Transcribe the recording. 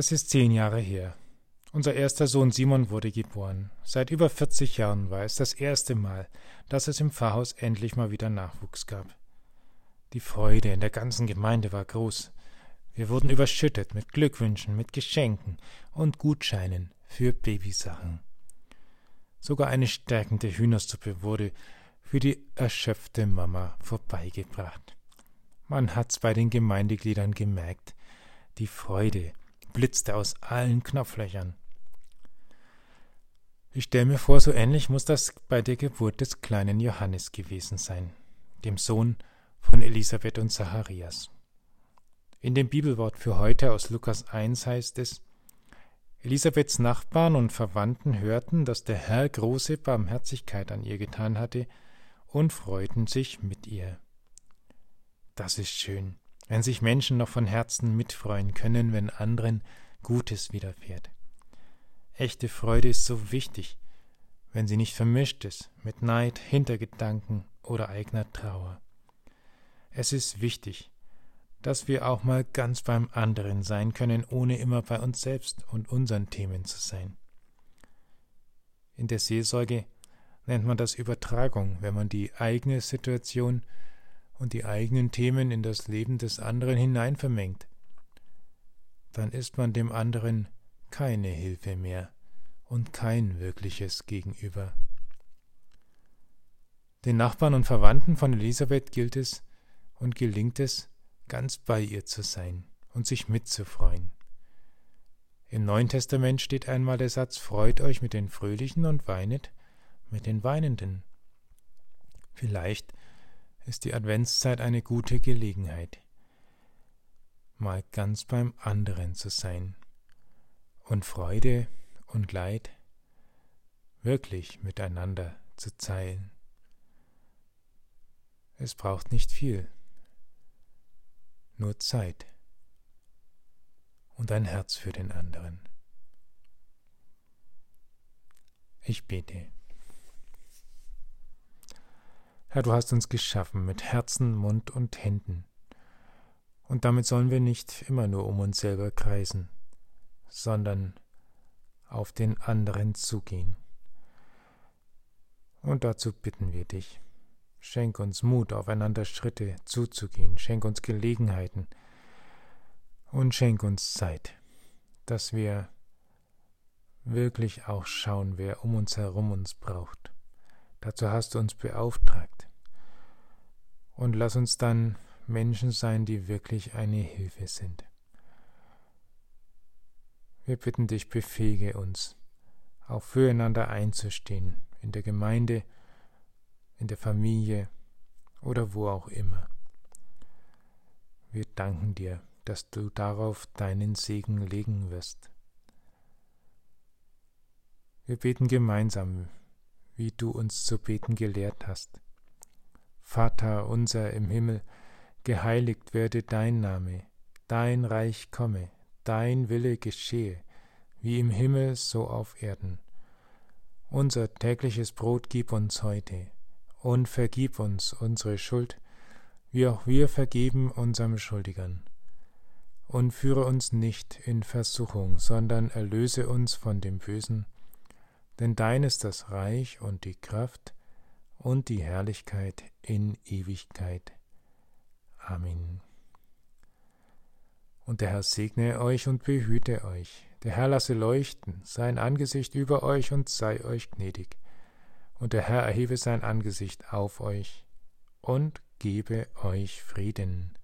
Es ist zehn Jahre her. Unser erster Sohn Simon wurde geboren. Seit über 40 Jahren war es das erste Mal, dass es im Pfarrhaus endlich mal wieder Nachwuchs gab. Die Freude in der ganzen Gemeinde war groß. Wir wurden überschüttet mit Glückwünschen, mit Geschenken und Gutscheinen für Babysachen. Sogar eine stärkende Hühnersuppe wurde für die erschöpfte Mama vorbeigebracht. Man hat's bei den Gemeindegliedern gemerkt. Die Freude blitzte aus allen Knopflöchern. Ich stelle mir vor, so ähnlich muss das bei der Geburt des kleinen Johannes gewesen sein, dem Sohn von Elisabeth und Zacharias. In dem Bibelwort für heute aus Lukas 1 heißt es, Elisabeths Nachbarn und Verwandten hörten, dass der Herr große Barmherzigkeit an ihr getan hatte und freuten sich mit ihr. Das ist schön, wenn sich Menschen noch von Herzen mitfreuen können, wenn anderen Gutes widerfährt. Echte Freude ist so wichtig, wenn sie nicht vermischt ist mit Neid, Hintergedanken oder eigener Trauer. Es ist wichtig, dass wir auch mal ganz beim anderen sein können, ohne immer bei uns selbst und unseren Themen zu sein. In der Seelsorge nennt man das Übertragung, wenn man die eigene Situation und die eigenen Themen in das Leben des anderen hineinvermengt. Dann ist man dem anderen keine Hilfe mehr und kein wirkliches Gegenüber. Den Nachbarn und Verwandten von Elisabeth gilt es und gelingt es, ganz bei ihr zu sein und sich mitzufreuen. Im Neuen Testament steht einmal der Satz Freut euch mit den Fröhlichen und weinet mit den Weinenden. Vielleicht ist die Adventszeit eine gute Gelegenheit, mal ganz beim anderen zu sein und Freude und Leid wirklich miteinander zu teilen. Es braucht nicht viel, nur Zeit und ein Herz für den anderen. Ich bete. Herr, du hast uns geschaffen mit Herzen, Mund und Händen. Und damit sollen wir nicht immer nur um uns selber kreisen, sondern auf den anderen zugehen. Und dazu bitten wir dich. Schenk uns Mut, aufeinander Schritte zuzugehen, schenk uns Gelegenheiten und schenk uns Zeit, dass wir wirklich auch schauen, wer um uns herum uns braucht. Dazu hast du uns beauftragt. Und lass uns dann Menschen sein, die wirklich eine Hilfe sind. Wir bitten dich, befähige uns, auch füreinander einzustehen, in der Gemeinde, in der Familie oder wo auch immer. Wir danken dir, dass du darauf deinen Segen legen wirst. Wir beten gemeinsam wie du uns zu beten gelehrt hast. Vater unser im Himmel, geheiligt werde dein Name, dein Reich komme, dein Wille geschehe, wie im Himmel so auf Erden. Unser tägliches Brot gib uns heute, und vergib uns unsere Schuld, wie auch wir vergeben unserem Schuldigern. Und führe uns nicht in Versuchung, sondern erlöse uns von dem Bösen, denn dein ist das Reich und die Kraft und die Herrlichkeit in Ewigkeit. Amen. Und der Herr segne euch und behüte euch. Der Herr lasse leuchten sein Angesicht über euch und sei euch gnädig. Und der Herr erhebe sein Angesicht auf euch und gebe euch Frieden.